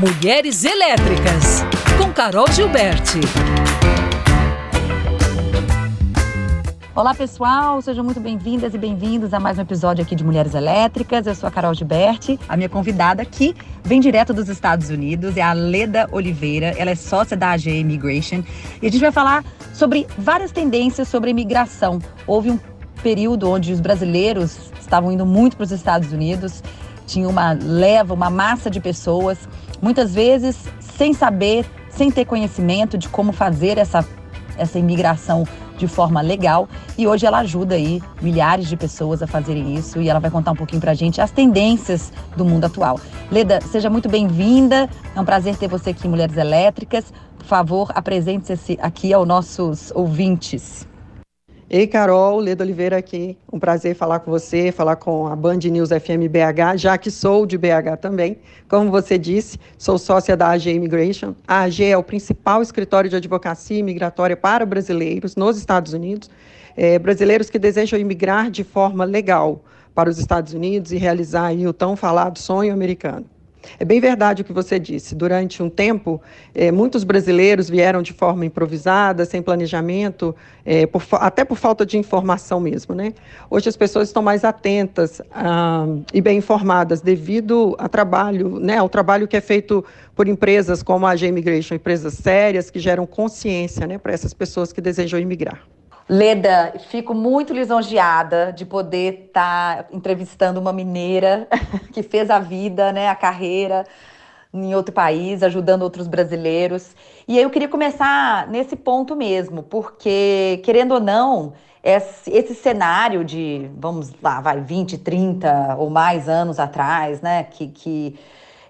Mulheres Elétricas, com Carol Gilberti. Olá, pessoal, sejam muito bem-vindas e bem-vindos a mais um episódio aqui de Mulheres Elétricas. Eu sou a Carol Gilberti. A minha convidada aqui vem direto dos Estados Unidos, é a Leda Oliveira. Ela é sócia da AG Immigration e a gente vai falar sobre várias tendências sobre imigração. Houve um período onde os brasileiros estavam indo muito para os Estados Unidos, tinha uma leva, uma massa de pessoas muitas vezes sem saber, sem ter conhecimento de como fazer essa, essa imigração de forma legal. E hoje ela ajuda aí milhares de pessoas a fazerem isso e ela vai contar um pouquinho pra gente as tendências do mundo atual. Leda, seja muito bem-vinda. É um prazer ter você aqui Mulheres Elétricas. Por favor, apresente-se aqui aos nossos ouvintes. Ei, Carol, Leda Oliveira aqui. Um prazer falar com você, falar com a Band News FM BH, já que sou de BH também. Como você disse, sou sócia da AG Immigration. A AG é o principal escritório de advocacia imigratória para brasileiros nos Estados Unidos, é, brasileiros que desejam imigrar de forma legal para os Estados Unidos e realizar o tão falado sonho americano. É bem verdade o que você disse. Durante um tempo, eh, muitos brasileiros vieram de forma improvisada, sem planejamento, eh, por, até por falta de informação mesmo. Né? Hoje as pessoas estão mais atentas ah, e bem informadas devido ao trabalho, né, ao trabalho que é feito por empresas como a G Immigration, empresas sérias que geram consciência né, para essas pessoas que desejam imigrar. Leda, fico muito lisonjeada de poder estar tá entrevistando uma mineira que fez a vida, né, a carreira em outro país, ajudando outros brasileiros. E eu queria começar nesse ponto mesmo, porque, querendo ou não, esse, esse cenário de, vamos lá, vai, 20, 30 ou mais anos atrás, né, que, que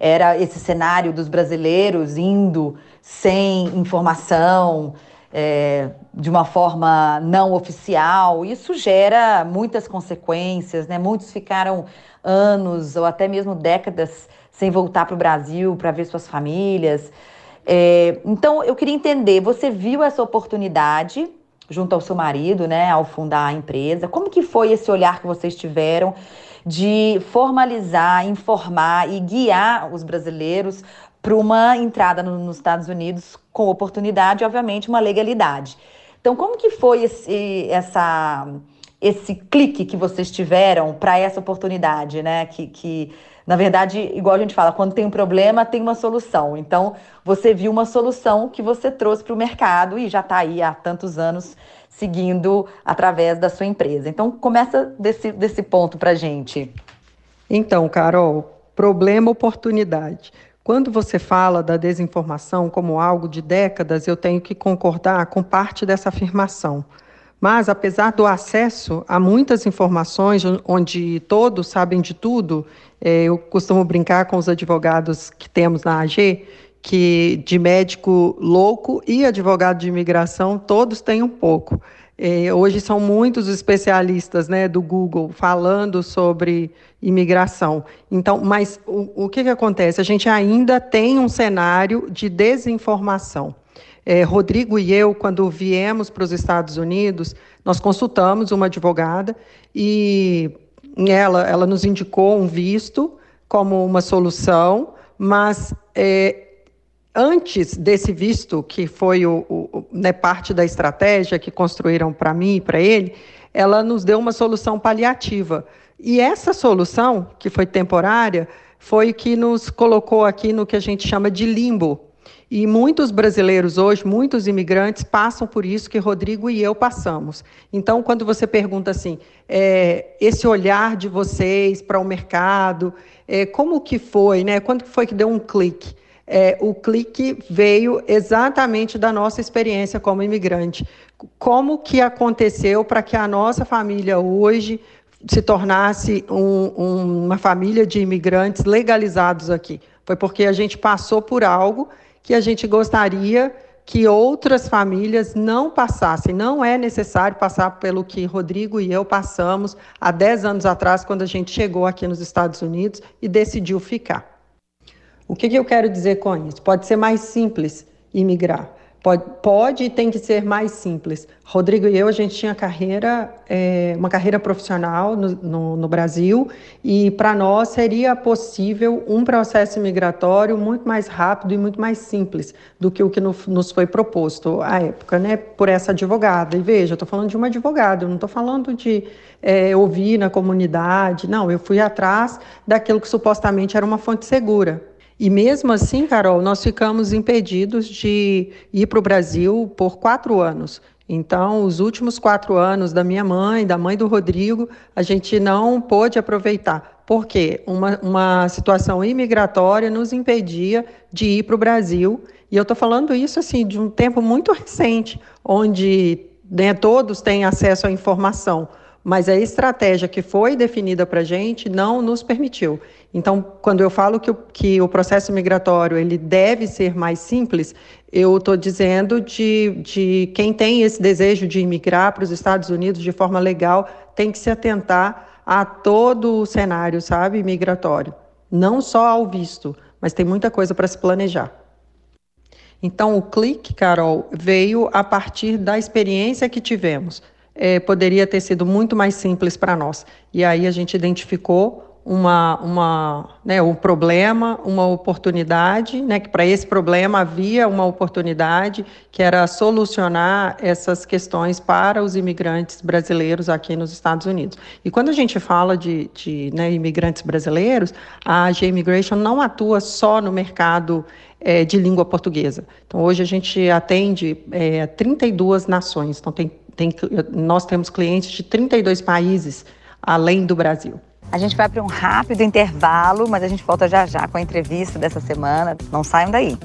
era esse cenário dos brasileiros indo sem informação, é, de uma forma não oficial, isso gera muitas consequências, né? Muitos ficaram anos ou até mesmo décadas sem voltar para o Brasil para ver suas famílias. É, então, eu queria entender, você viu essa oportunidade junto ao seu marido, né, ao fundar a empresa? Como que foi esse olhar que vocês tiveram de formalizar, informar e guiar os brasileiros para uma entrada no, nos Estados Unidos com oportunidade, obviamente, uma legalidade. Então, como que foi esse, essa, esse clique que vocês tiveram para essa oportunidade, né? Que, que, na verdade, igual a gente fala, quando tem um problema, tem uma solução. Então, você viu uma solução que você trouxe para o mercado e já está aí há tantos anos seguindo através da sua empresa. Então, começa desse, desse ponto para gente. Então, Carol, problema, oportunidade. Quando você fala da desinformação como algo de décadas, eu tenho que concordar com parte dessa afirmação. Mas, apesar do acesso a muitas informações, onde todos sabem de tudo, é, eu costumo brincar com os advogados que temos na AG, que de médico louco e advogado de imigração, todos têm um pouco. É, hoje são muitos especialistas né, do Google falando sobre imigração. Então, mas o, o que, que acontece? A gente ainda tem um cenário de desinformação. É, Rodrigo e eu, quando viemos para os Estados Unidos, nós consultamos uma advogada e ela, ela nos indicou um visto como uma solução, mas é, antes desse visto, que foi o, o né, parte da estratégia que construíram para mim e para ele, ela nos deu uma solução paliativa. E essa solução, que foi temporária, foi que nos colocou aqui no que a gente chama de limbo. E muitos brasileiros hoje, muitos imigrantes, passam por isso que Rodrigo e eu passamos. Então, quando você pergunta assim, é, esse olhar de vocês para o mercado, é, como que foi, né? Quando foi que deu um clique? É, o clique veio exatamente da nossa experiência como imigrante. Como que aconteceu para que a nossa família hoje se tornasse um, um, uma família de imigrantes legalizados aqui? Foi porque a gente passou por algo que a gente gostaria que outras famílias não passassem. Não é necessário passar pelo que Rodrigo e eu passamos há 10 anos atrás, quando a gente chegou aqui nos Estados Unidos e decidiu ficar. O que, que eu quero dizer com isso? Pode ser mais simples imigrar. Pode, pode e tem que ser mais simples. Rodrigo e eu, a gente tinha carreira, é, uma carreira profissional no, no, no Brasil e para nós seria possível um processo migratório muito mais rápido e muito mais simples do que o que no, nos foi proposto à época, né, por essa advogada. E veja, eu estou falando de uma advogada, eu não estou falando de é, ouvir na comunidade, não, eu fui atrás daquilo que supostamente era uma fonte segura. E mesmo assim, Carol, nós ficamos impedidos de ir para o Brasil por quatro anos. Então, os últimos quatro anos da minha mãe, da mãe do Rodrigo, a gente não pôde aproveitar. Por quê? Uma, uma situação imigratória nos impedia de ir para o Brasil. E eu estou falando isso assim de um tempo muito recente, onde né, todos têm acesso à informação mas a estratégia que foi definida para a gente não nos permitiu. Então, quando eu falo que o, que o processo migratório ele deve ser mais simples, eu estou dizendo de, de quem tem esse desejo de imigrar para os Estados Unidos de forma legal tem que se atentar a todo o cenário, sabe, migratório. Não só ao visto, mas tem muita coisa para se planejar. Então, o clique, Carol, veio a partir da experiência que tivemos é, poderia ter sido muito mais simples para nós. E aí a gente identificou uma, uma, né, um problema, uma oportunidade, né, que para esse problema havia uma oportunidade que era solucionar essas questões para os imigrantes brasileiros aqui nos Estados Unidos. E quando a gente fala de, de né, imigrantes brasileiros, a G-Immigration não atua só no mercado é, de língua portuguesa. Então, hoje a gente atende é, 32 nações, então tem tem, nós temos clientes de 32 países além do Brasil. A gente vai para um rápido intervalo, mas a gente volta já já com a entrevista dessa semana. Não saiam daí.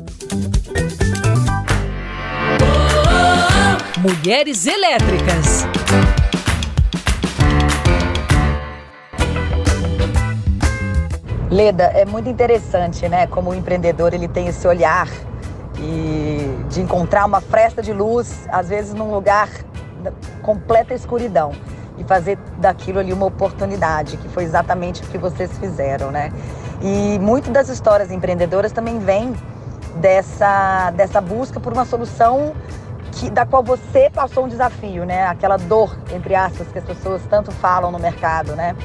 Mulheres Elétricas. Leda, é muito interessante, né? Como o empreendedor ele tem esse olhar e de encontrar uma fresta de luz, às vezes num lugar completa escuridão e fazer daquilo ali uma oportunidade, que foi exatamente o que vocês fizeram, né? E muito das histórias empreendedoras também vem dessa, dessa busca por uma solução que, da qual você passou um desafio, né? Aquela dor, entre aspas, que as pessoas tanto falam no mercado, né?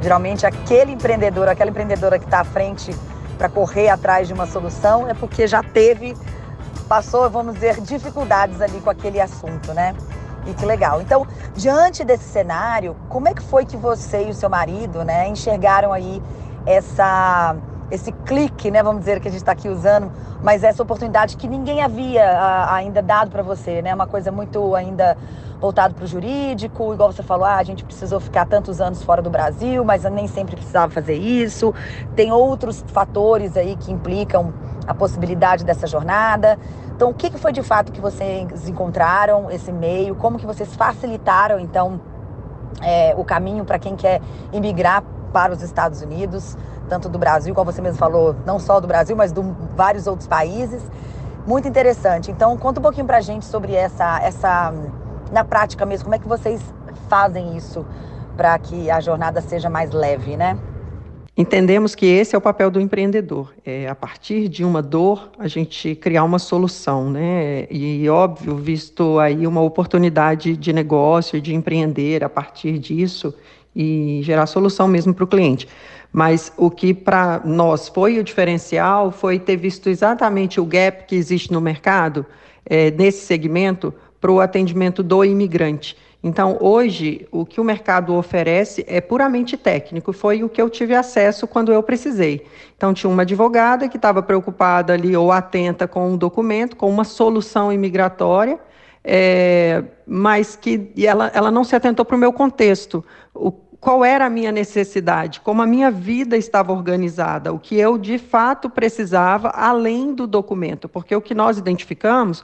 Geralmente aquele empreendedor, aquela empreendedora que está à frente para correr atrás de uma solução é porque já teve, passou, vamos dizer, dificuldades ali com aquele assunto, né? E que legal. Então, diante desse cenário, como é que foi que você e o seu marido, né, enxergaram aí essa esse clique, né, vamos dizer que a gente está aqui usando, mas essa oportunidade que ninguém havia a, ainda dado para você, né, uma coisa muito ainda voltado para o jurídico, igual você falou, ah, a gente precisou ficar tantos anos fora do Brasil, mas nem sempre precisava fazer isso. Tem outros fatores aí que implicam a possibilidade dessa jornada. Então, o que foi de fato que vocês encontraram esse meio? Como que vocês facilitaram, então, é, o caminho para quem quer imigrar para os Estados Unidos, tanto do Brasil, como você mesmo falou, não só do Brasil, mas de vários outros países. Muito interessante. Então, conta um pouquinho para a gente sobre essa, essa, na prática mesmo, como é que vocês fazem isso para que a jornada seja mais leve, né? Entendemos que esse é o papel do empreendedor. É, a partir de uma dor, a gente criar uma solução, né? E óbvio, visto aí uma oportunidade de negócio, de empreender a partir disso e gerar solução mesmo para o cliente. Mas o que para nós foi o diferencial foi ter visto exatamente o gap que existe no mercado é, nesse segmento para o atendimento do imigrante. Então, hoje, o que o mercado oferece é puramente técnico. Foi o que eu tive acesso quando eu precisei. Então, tinha uma advogada que estava preocupada ali ou atenta com um documento, com uma solução imigratória, é, mas que ela, ela não se atentou para o meu contexto. O, qual era a minha necessidade, como a minha vida estava organizada, o que eu de fato precisava além do documento, porque o que nós identificamos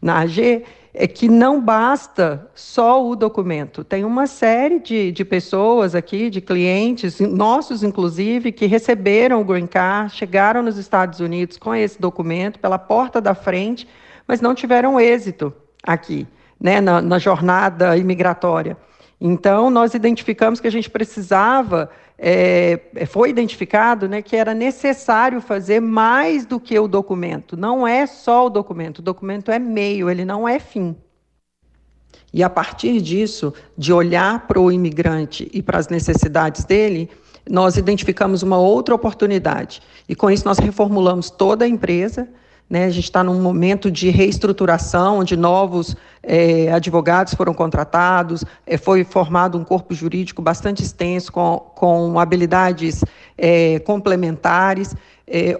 na AG é que não basta só o documento. Tem uma série de, de pessoas aqui, de clientes, nossos inclusive, que receberam o Green Card, chegaram nos Estados Unidos com esse documento pela porta da frente, mas não tiveram êxito aqui, né, na, na jornada imigratória. Então, nós identificamos que a gente precisava é, foi identificado né, que era necessário fazer mais do que o documento. Não é só o documento, o documento é meio, ele não é fim. E a partir disso, de olhar para o imigrante e para as necessidades dele, nós identificamos uma outra oportunidade. E com isso nós reformulamos toda a empresa, né? A gente está num momento de reestruturação, onde novos é, advogados foram contratados, é, foi formado um corpo jurídico bastante extenso, com, com habilidades é, complementares.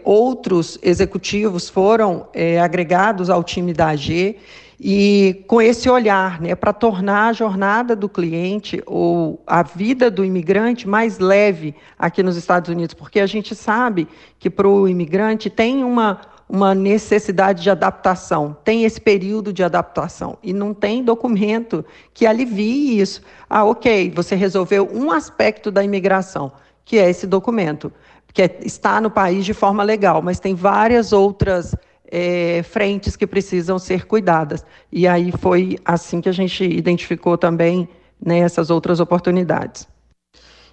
Outros executivos foram agregados ao time da AG e com esse olhar, né, para tornar a jornada do cliente ou a vida do imigrante mais leve aqui nos Estados Unidos, porque a gente sabe que para o imigrante tem uma uma necessidade de adaptação, tem esse período de adaptação e não tem documento que alivie isso. Ah, ok, você resolveu um aspecto da imigração, que é esse documento, que é, está no país de forma legal, mas tem várias outras é, frentes que precisam ser cuidadas. E aí foi assim que a gente identificou também né, outras oportunidades.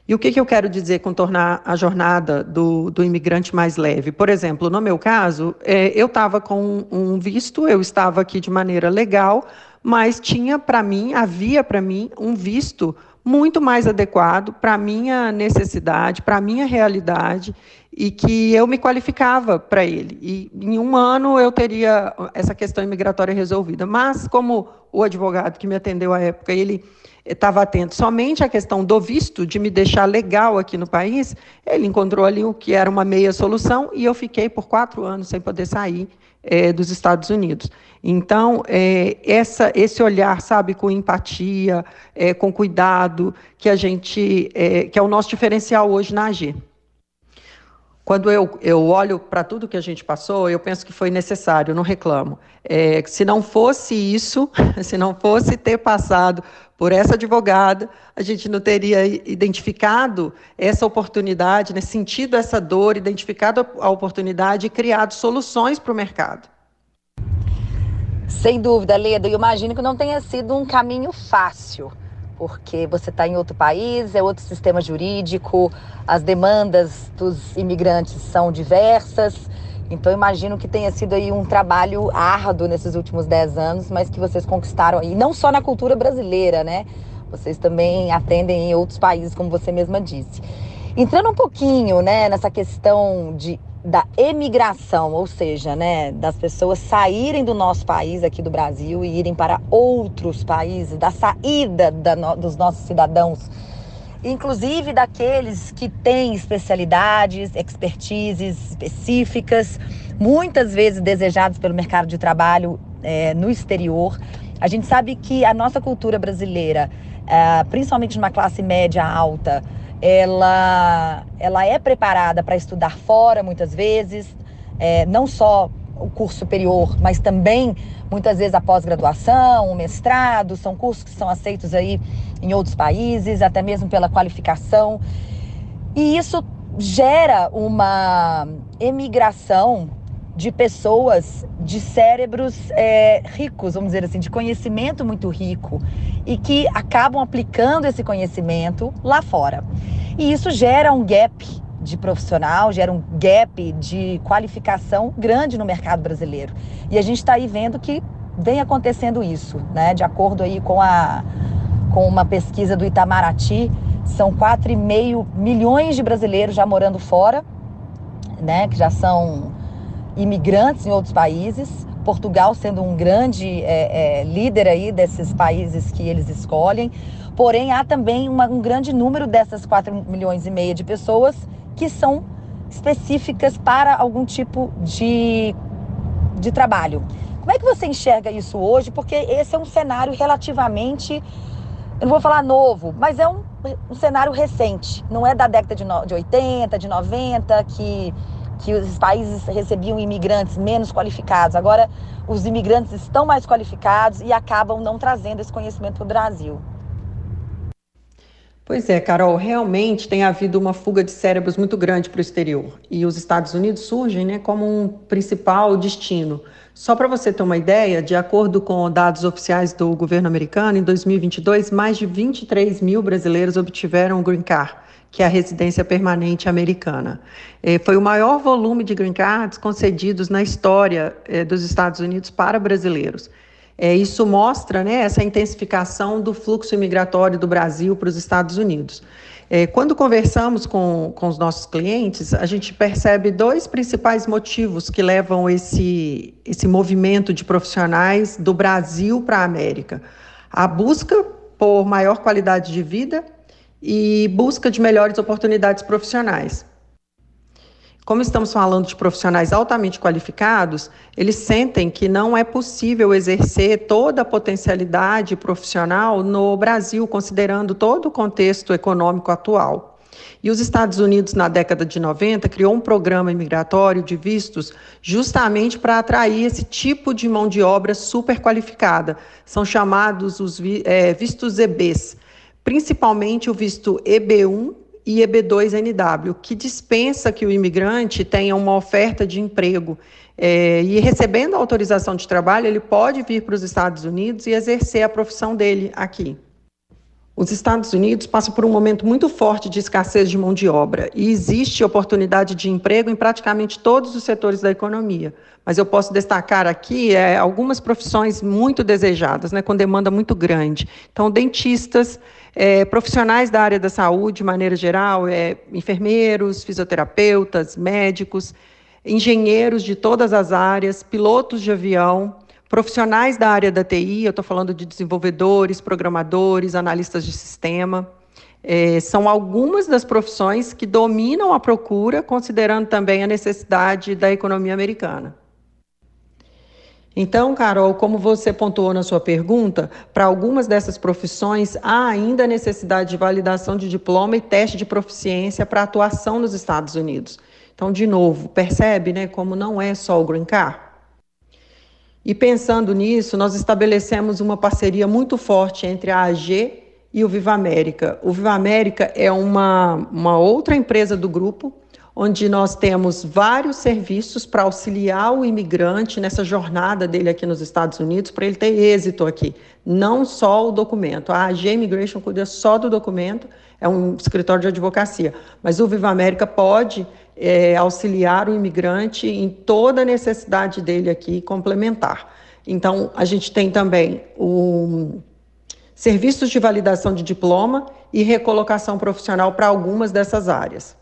E o que, que eu quero dizer com tornar a jornada do, do imigrante mais leve? Por exemplo, no meu caso, é, eu estava com um visto, eu estava aqui de maneira legal, mas tinha para mim, havia para mim um visto muito mais adequado para a minha necessidade, para a minha realidade, e que eu me qualificava para ele. E em um ano eu teria essa questão imigratória resolvida. Mas, como o advogado que me atendeu à época, ele estava atento somente à questão do visto, de me deixar legal aqui no país, ele encontrou ali o que era uma meia solução e eu fiquei por quatro anos sem poder sair é, dos Estados Unidos. Então, é, essa, esse olhar, sabe, com empatia, é, com cuidado, que a gente, que é o nosso diferencial hoje na AG. Quando eu, eu olho para tudo que a gente passou, eu penso que foi necessário, não reclamo. É, se não fosse isso, se não fosse ter passado por essa advogada, a gente não teria identificado essa oportunidade, né, sentido essa dor, identificado a oportunidade e criado soluções para o mercado. Sem dúvida, Leda, eu imagino que não tenha sido um caminho fácil porque você está em outro país, é outro sistema jurídico, as demandas dos imigrantes são diversas. Então, imagino que tenha sido aí um trabalho árduo nesses últimos dez anos, mas que vocês conquistaram aí, não só na cultura brasileira, né? Vocês também atendem em outros países, como você mesma disse. Entrando um pouquinho, né, nessa questão de da emigração, ou seja, né, das pessoas saírem do nosso país aqui do Brasil e irem para outros países, da saída da no, dos nossos cidadãos, inclusive daqueles que têm especialidades, expertises específicas, muitas vezes desejados pelo mercado de trabalho é, no exterior. A gente sabe que a nossa cultura brasileira, é, principalmente numa classe média alta, ela, ela é preparada para estudar fora muitas vezes, é, não só o curso superior, mas também muitas vezes a pós-graduação, o mestrado, são cursos que são aceitos aí em outros países, até mesmo pela qualificação. E isso gera uma emigração de pessoas de cérebros é, ricos, vamos dizer assim, de conhecimento muito rico e que acabam aplicando esse conhecimento lá fora. E isso gera um gap de profissional, gera um gap de qualificação grande no mercado brasileiro. E a gente está aí vendo que vem acontecendo isso, né? De acordo aí com, a, com uma pesquisa do Itamaraty, são 4,5 milhões de brasileiros já morando fora, né? Que já são imigrantes em outros países. Portugal sendo um grande é, é, líder aí desses países que eles escolhem. Porém, há também uma, um grande número dessas 4 milhões e meia de pessoas que são específicas para algum tipo de, de trabalho. Como é que você enxerga isso hoje? Porque esse é um cenário relativamente, eu não vou falar novo, mas é um, um cenário recente. Não é da década de, no, de 80, de 90, que que os países recebiam imigrantes menos qualificados. Agora, os imigrantes estão mais qualificados e acabam não trazendo esse conhecimento para o Brasil. Pois é, Carol, realmente tem havido uma fuga de cérebros muito grande para o exterior. E os Estados Unidos surgem né, como um principal destino. Só para você ter uma ideia, de acordo com dados oficiais do governo americano, em 2022, mais de 23 mil brasileiros obtiveram o Green Card que é a residência permanente americana. É, foi o maior volume de green cards concedidos na história é, dos Estados Unidos para brasileiros. É, isso mostra né, essa intensificação do fluxo imigratório do Brasil para os Estados Unidos. É, quando conversamos com, com os nossos clientes, a gente percebe dois principais motivos que levam esse, esse movimento de profissionais do Brasil para a América: a busca por maior qualidade de vida e busca de melhores oportunidades profissionais. Como estamos falando de profissionais altamente qualificados, eles sentem que não é possível exercer toda a potencialidade profissional no Brasil, considerando todo o contexto econômico atual. E os Estados Unidos, na década de 90, criou um programa migratório de vistos justamente para atrair esse tipo de mão de obra super qualificada. São chamados os é, vistos EBs, principalmente o visto EB1 e EB2NW, que dispensa que o imigrante tenha uma oferta de emprego. É, e recebendo a autorização de trabalho, ele pode vir para os Estados Unidos e exercer a profissão dele aqui. Os Estados Unidos passam por um momento muito forte de escassez de mão de obra e existe oportunidade de emprego em praticamente todos os setores da economia. Mas eu posso destacar aqui é, algumas profissões muito desejadas, né, com demanda muito grande. Então, dentistas, é, profissionais da área da saúde, de maneira geral, é, enfermeiros, fisioterapeutas, médicos, engenheiros de todas as áreas, pilotos de avião, profissionais da área da TI, eu estou falando de desenvolvedores, programadores, analistas de sistema. É, são algumas das profissões que dominam a procura, considerando também a necessidade da economia americana. Então, Carol, como você pontuou na sua pergunta, para algumas dessas profissões há ainda necessidade de validação de diploma e teste de proficiência para atuação nos Estados Unidos. Então, de novo, percebe né, como não é só o Green Card? E pensando nisso, nós estabelecemos uma parceria muito forte entre a AG e o Viva América. O Viva América é uma, uma outra empresa do grupo onde nós temos vários serviços para auxiliar o imigrante nessa jornada dele aqui nos Estados Unidos, para ele ter êxito aqui. Não só o documento. A AG Immigration cuida só do documento, é um escritório de advocacia. Mas o Viva América pode é, auxiliar o imigrante em toda a necessidade dele aqui complementar. Então, a gente tem também o serviços de validação de diploma e recolocação profissional para algumas dessas áreas.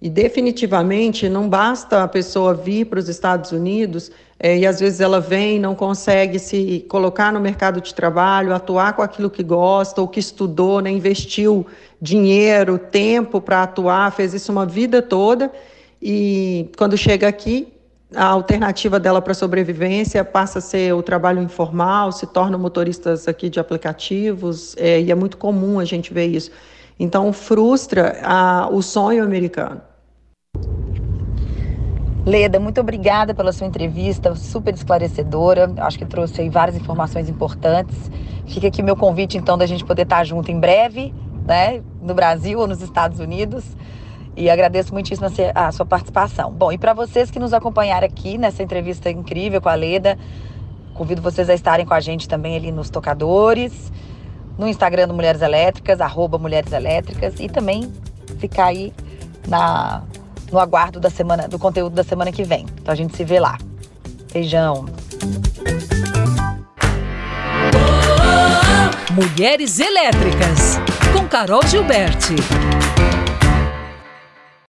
E definitivamente não basta a pessoa vir para os Estados Unidos é, e às vezes ela vem não consegue se colocar no mercado de trabalho, atuar com aquilo que gosta ou que estudou, né, investiu dinheiro, tempo para atuar, fez isso uma vida toda e quando chega aqui a alternativa dela para sobrevivência passa a ser o trabalho informal, se tornam motoristas aqui de aplicativos é, e é muito comum a gente ver isso. Então frustra a, o sonho americano. Leda, muito obrigada pela sua entrevista, super esclarecedora. Acho que trouxe aí várias informações importantes. Fica aqui meu convite, então, da gente poder estar junto em breve, né, no Brasil ou nos Estados Unidos. E agradeço muitíssimo a sua participação. Bom, e para vocês que nos acompanharam aqui nessa entrevista incrível com a Leda, convido vocês a estarem com a gente também ali nos tocadores, no Instagram do Mulheres Elétricas, arroba Mulheres Elétricas, e também ficar aí na no aguardo da semana, do conteúdo da semana que vem. Então a gente se vê lá. Beijão. Mulheres Elétricas, com Carol Gilberti.